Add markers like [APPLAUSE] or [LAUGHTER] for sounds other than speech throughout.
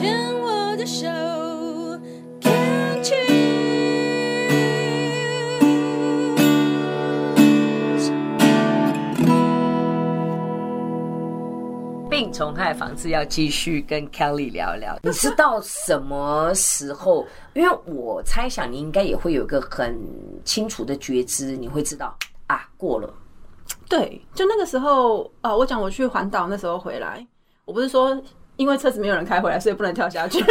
牵我的手，Can't you？病虫害防治要继续跟 Kelly 聊聊。你是到什么时候？因为我猜想你应该也会有一个很清楚的觉知，你会知道啊，过了。对，就那个时候啊、呃，我讲我去环岛那时候回来，我不是说因为车子没有人开回来，所以不能跳下去。然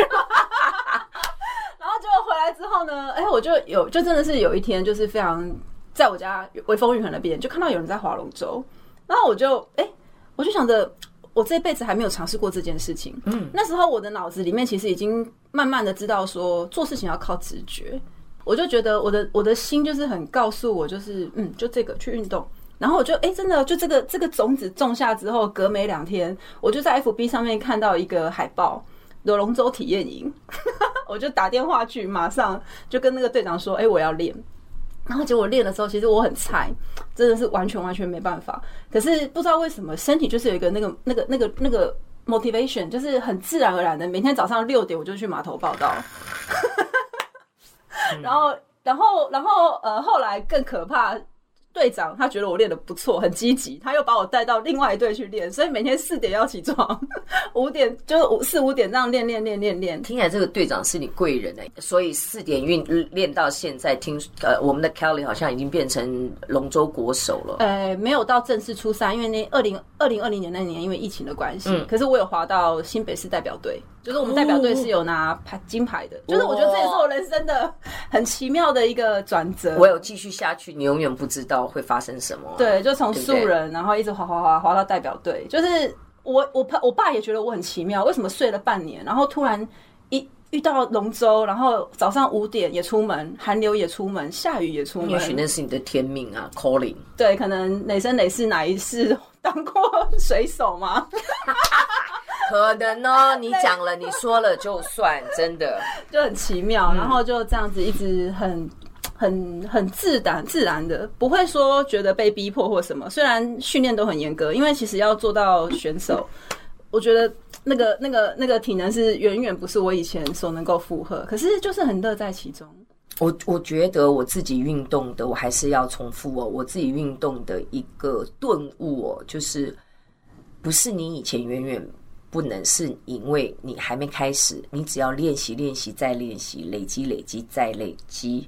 后结果回来之后呢，哎，我就有，就真的是有一天，就是非常在我家微风运河那边，就看到有人在划龙舟，然后我就哎，我就想着。我这辈子还没有尝试过这件事情。嗯，那时候我的脑子里面其实已经慢慢的知道说做事情要靠直觉。我就觉得我的我的心就是很告诉我，就是嗯，就这个去运动。然后我就哎、欸，真的就这个这个种子种下之后，隔没两天，我就在 FB 上面看到一个海报，有龙舟体验营，[LAUGHS] 我就打电话去，马上就跟那个队长说，哎、欸，我要练。然后结果练的时候，其实我很菜，真的是完全完全没办法。可是不知道为什么，身体就是有一个那个那个那个那个 motivation，就是很自然而然的，每天早上六点我就去码头报道。然后，[LAUGHS] 然后，然后，呃，后来更可怕。队长他觉得我练的不错，很积极，他又把我带到另外一队去练，所以每天四点要起床，五点就是五四五点这样练练练练练。听起来这个队长是你贵人哎，所以四点运练到现在，听呃我们的 Kelly 好像已经变成龙舟国手了。呃，没有到正式出赛，因为那二零二零二零年那年因为疫情的关系，嗯、可是我有滑到新北市代表队。就是我们代表队是有拿牌金牌的，就是我觉得这也是我人生的 [LAUGHS] 很奇妙的一个转折。我有继续下去，你永远不知道会发生什么。对，就从素人，然后一直滑滑滑滑到代表队。就是我我爸我爸也觉得我很奇妙，为什么睡了半年，然后突然一遇到龙舟，然后早上五点也出门，寒流也出门，下雨也出门。也许那是你的天命啊，calling。对，可能哪生哪世哪一世 [LAUGHS] 当过水手吗？[LAUGHS] 可能哦，[LAUGHS] 你讲了，你说了就算，真的 [LAUGHS] 就很奇妙，然后就这样子一直很、很、很自然、自然的，不会说觉得被逼迫或什么。虽然训练都很严格，因为其实要做到选手，我觉得那个、那个、那个体能是远远不是我以前所能够负荷。可是就是很乐在其中。我我觉得我自己运动的，我还是要重复哦，我自己运动的一个顿悟哦，就是不是你以前远远。不能是因为你还没开始，你只要练习、练习再练习，累积、累积再累积，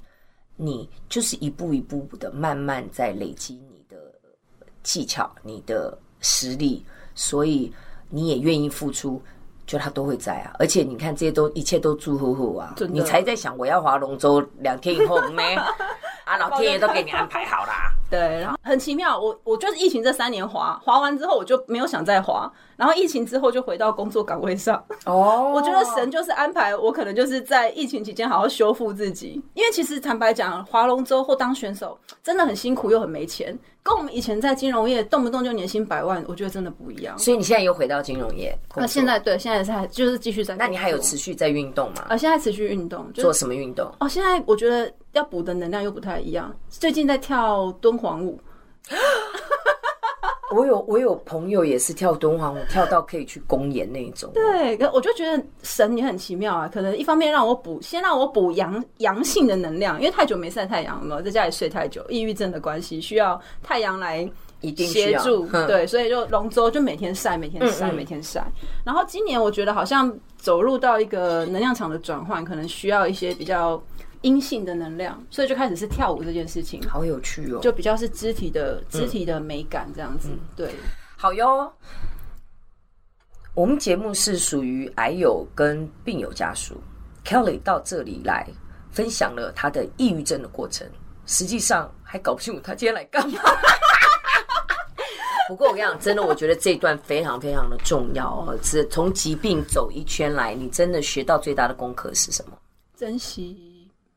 你就是一步一步的慢慢在累积你的技巧、你的实力，所以你也愿意付出，就他都会在啊。而且你看这些都一切都祝福福啊，你才在想我要划龙舟两天以后没啊，老天爷都给你安排好啦。对，然后很奇妙，我我就是疫情这三年滑，滑完之后我就没有想再滑，然后疫情之后就回到工作岗位上。哦，我觉得神就是安排我，可能就是在疫情期间好好修复自己，因为其实坦白讲，划龙舟或当选手真的很辛苦又很没钱，跟我们以前在金融业动不动就年薪百万，我觉得真的不一样。所以你现在又回到金融业？那现在对，现在是还就是继续在。那你还有持续在运动吗？啊，现在持续运动，做什么运动？哦，现在我觉得要补的能量又不太一样，最近在跳敦煌舞。[LAUGHS] 我有我有朋友也是跳敦煌舞，跳到可以去公演那一种。对，可我就觉得神也很奇妙啊。可能一方面让我补，先让我补阳阳性的能量，因为太久没晒太阳了，在家里睡太久，抑郁症的关系，需要太阳来协助。对，所以就龙舟就每天晒，每天晒，每天晒。然后今年我觉得好像走入到一个能量场的转换，可能需要一些比较。阴性的能量，所以就开始是跳舞这件事情，好有趣哦，就比较是肢体的肢体的美感这样子，嗯、对，好哟。我们节目是属于癌友跟病友家属，Kelly 到这里来分享了他的抑郁症的过程，实际上还搞不清楚他今天来干嘛。[LAUGHS] 不过我跟你讲，真的，我觉得这一段非常非常的重要哦。只从疾病走一圈来，你真的学到最大的功课是什么？珍惜。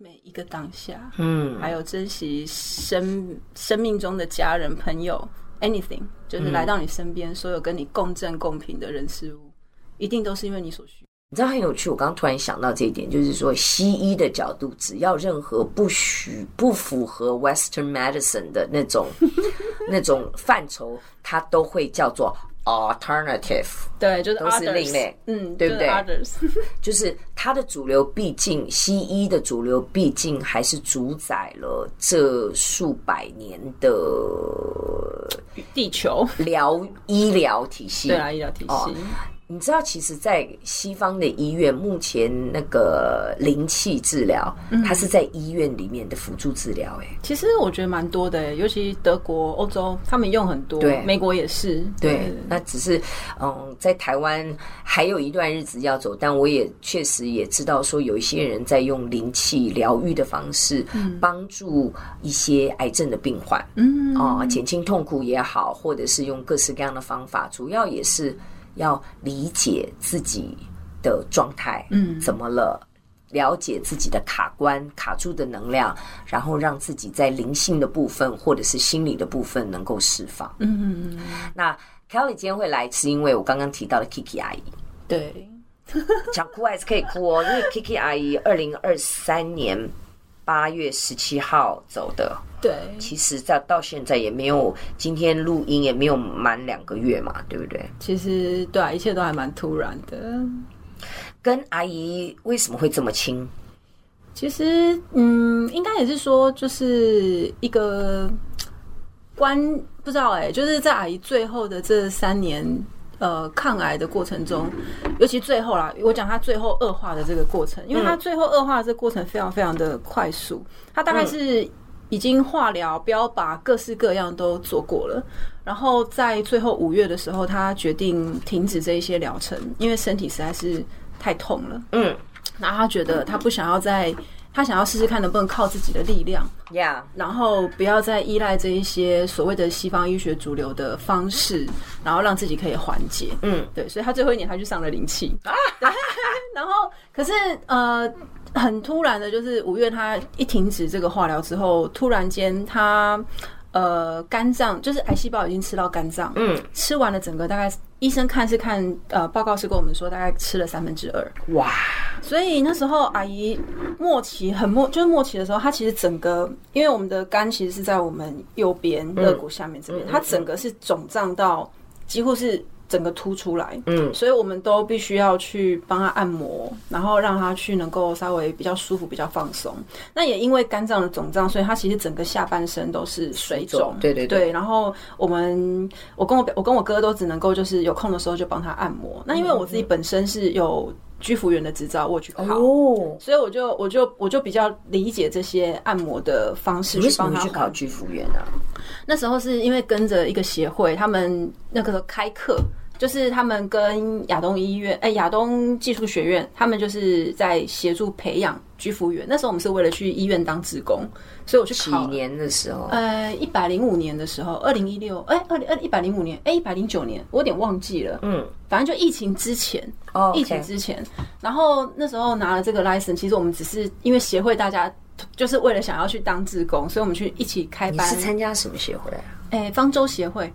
每一个当下，嗯，还有珍惜生生命中的家人、朋友，anything，就是来到你身边，嗯、所有跟你共振共频的人事物，一定都是因为你所需。你知道很有趣，我刚刚突然想到这一点，就是说西医的角度，只要任何不许不符合 Western medicine 的那种 [LAUGHS] 那种范畴，它都会叫做 alternative，对，就是都是另类，嗯，对不对就是 others，[LAUGHS] 就是它的主流，毕竟西医的主流，毕竟还是主宰了这数百年的地球，疗医疗体系。对啊，医疗体系。哦你知道，其实，在西方的医院，目前那个灵气治疗，它是在医院里面的辅助治疗。哎，其实我觉得蛮多的，尤其德国、欧洲，他们用很多。对，美国也是。对，那只是嗯，在台湾还有一段日子要走，但我也确实也知道，说有一些人在用灵气疗愈的方式，帮助一些癌症的病患，嗯，哦，减轻痛苦也好，或者是用各式各样的方法，主要也是。要理解自己的状态，嗯，怎么了？了解自己的卡关、卡住的能量，然后让自己在灵性的部分或者是心理的部分能够释放。嗯嗯嗯。那 Kelly 今天会来，是因为我刚刚提到的 Kiki 阿姨。对，[LAUGHS] 想哭还是可以哭哦，因为 Kiki 阿姨二零二三年八月十七号走的。对，其实在到现在也没有，今天录音也没有满两个月嘛，对不对？其实对啊，一切都还蛮突然的。跟阿姨为什么会这么亲？其实，嗯，应该也是说，就是一个关不知道哎、欸，就是在阿姨最后的这三年，呃，抗癌的过程中，尤其最后啦，我讲她最后恶化的这个过程，因为她最后恶化的这个过程非常非常的快速，她大概是。嗯已经化疗、标靶各式各样都做过了，然后在最后五月的时候，他决定停止这一些疗程，因为身体实在是太痛了。嗯，然后他觉得他不想要再，他想要试试看能不能靠自己的力量，Yeah，然后不要再依赖这一些所谓的西方医学主流的方式，然后让自己可以缓解。嗯，对，所以他最后一年他去上了灵气啊，[LAUGHS] [LAUGHS] 然后可是呃。很突然的，就是五月他一停止这个化疗之后，突然间他呃肝脏就是癌细胞已经吃到肝脏，嗯，吃完了整个大概医生看是看呃报告是跟我们说大概吃了三分之二，哇！所以那时候阿姨末期很末就是末期的时候，她其实整个因为我们的肝其实是在我们右边肋骨下面这边，它整个是肿胀到几乎是。整个凸出来，嗯，所以我们都必须要去帮他按摩，然后让他去能够稍微比较舒服、比较放松。那也因为肝脏的肿胀，所以他其实整个下半身都是水肿，对对对，对。然后我们，我跟我我跟我哥都只能够就是有空的时候就帮他按摩。那因为我自己本身是有居服员的执照，我去考，哦，所以我就我就我就比较理解这些按摩的方式去帮他去考居服员啊。那时候是因为跟着一个协会，他们那个时候开课，就是他们跟亚东医院，哎，亚东技术学院，他们就是在协助培养居服员。那时候我们是为了去医院当职工，所以我去考。几年的时候？呃，一百零五年的时候，二零一六，哎，二零二一百零五年，哎，一百零九年，我有点忘记了。嗯，反正就疫情之前，哦.疫情之前，然后那时候拿了这个 license，其实我们只是因为协会大家。就是为了想要去当志工，所以我们去一起开班。你是参加什么协会啊？哎、欸，方舟协会。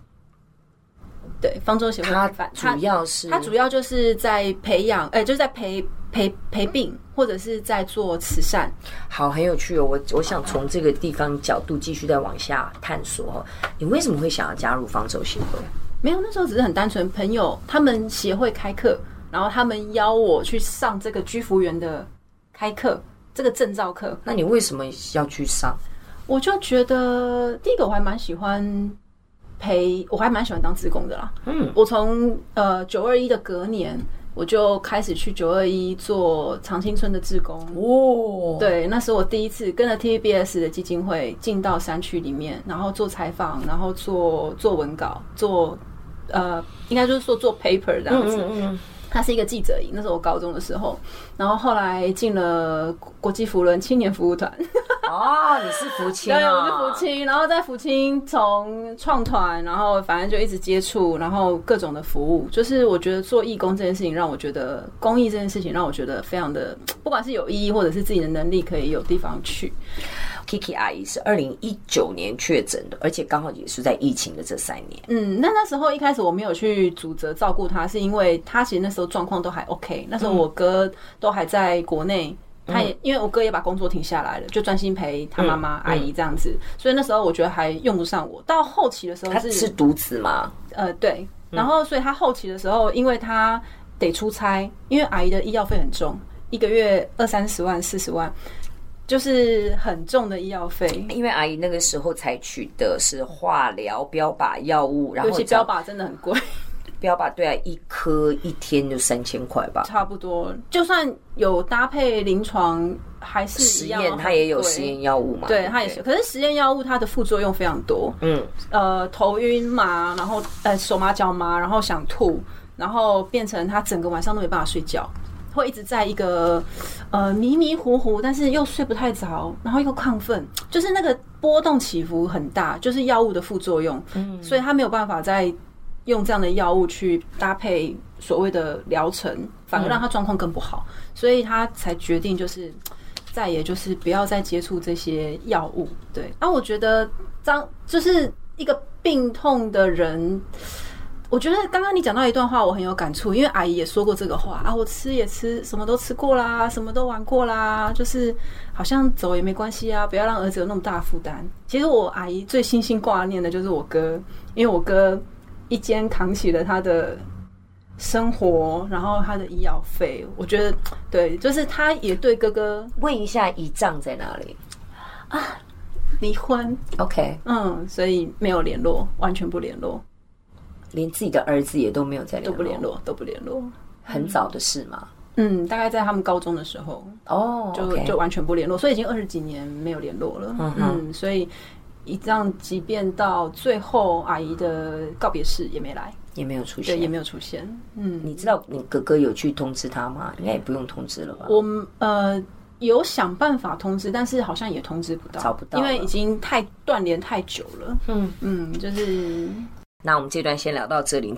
对，方舟协会。它主要是它主要就是在培养，哎、欸，就是在培培培病，或者是在做慈善。好，很有趣哦。我我想从这个地方角度继续再往下探索。你为什么会想要加入方舟协会？没有，那时候只是很单纯，朋友他们协会开课，然后他们邀我去上这个居服员的开课。这个证照课，那你为什么要去上？我就觉得第一个我还蛮喜欢陪，我还蛮喜欢当志工的啦。嗯，我从呃九二一的隔年，我就开始去九二一做长青村的志工。哦，对，那是我第一次跟着 TVBS 的基金会进到山区里面，然后做采访，然后做做文稿，做呃，应该就是说做 paper 这样子。嗯嗯嗯他是一个记者营，那是我高中的时候，然后后来进了国际扶轮青年服务团。哦，你是福清啊？对，我是福清，然后在福清从创团，然后反正就一直接触，然后各种的服务，就是我觉得做义工这件事情，让我觉得公益这件事情让我觉得非常的，[TSK] 不管是有意义，或者是自己的能力可以有地方去。Kiki 阿姨是二零一九年确诊的，而且刚好也是在疫情的这三年。嗯，那那时候一开始我没有去主责照顾她，是因为她其实那时候状况都还 OK。那时候我哥都还在国内，嗯、他也因为我哥也把工作停下来了，就专心陪他妈妈、阿姨这样子。所以那时候我觉得还用不上我。到后期的时候是，他是独子吗？呃，对，然后所以他后期的时候，因为他得出差，因为阿姨的医药费很重，一个月二三十万、四十万。就是很重的医药费，因为阿姨那个时候采取的是化疗标靶药物，然后标靶真的很贵，标靶对啊，一颗一天就三千块吧，差不多。就算有搭配临床，还是实验，它也有实验药物嘛？对，它也是。可是实验药物它的副作用非常多，嗯，呃，头晕麻，然后呃手麻脚麻，然后想吐，然后变成他整个晚上都没办法睡觉。会一直在一个呃迷迷糊糊，但是又睡不太着，然后又亢奋，就是那个波动起伏很大，就是药物的副作用，嗯，所以他没有办法再用这样的药物去搭配所谓的疗程，反而让他状况更不好，所以他才决定就是再也就是不要再接触这些药物。对，那我觉得当就是一个病痛的人。我觉得刚刚你讲到一段话，我很有感触，因为阿姨也说过这个话啊，我吃也吃，什么都吃过啦，什么都玩过啦，就是好像走也没关系啊，不要让儿子有那么大负担。其实我阿姨最心心挂念的就是我哥，因为我哥一肩扛起了他的生活，然后他的医药费。我觉得对，就是他也对哥哥问一下姨丈在哪里啊？离婚？OK，嗯，所以没有联络，完全不联络。连自己的儿子也都没有再联络，都不联络，都不联络。很早的事嘛，嗯，大概在他们高中的时候，哦，就就完全不联络，所以已经二十几年没有联络了。嗯嗯，所以一这样，即便到最后，阿姨的告别式也没来，也没有出现，对，也没有出现。嗯，你知道你哥哥有去通知他吗？应该也不用通知了吧？我们呃有想办法通知，但是好像也通知不到，找不到，因为已经太断联太久了。嗯嗯，就是。那我们这段先聊到这里。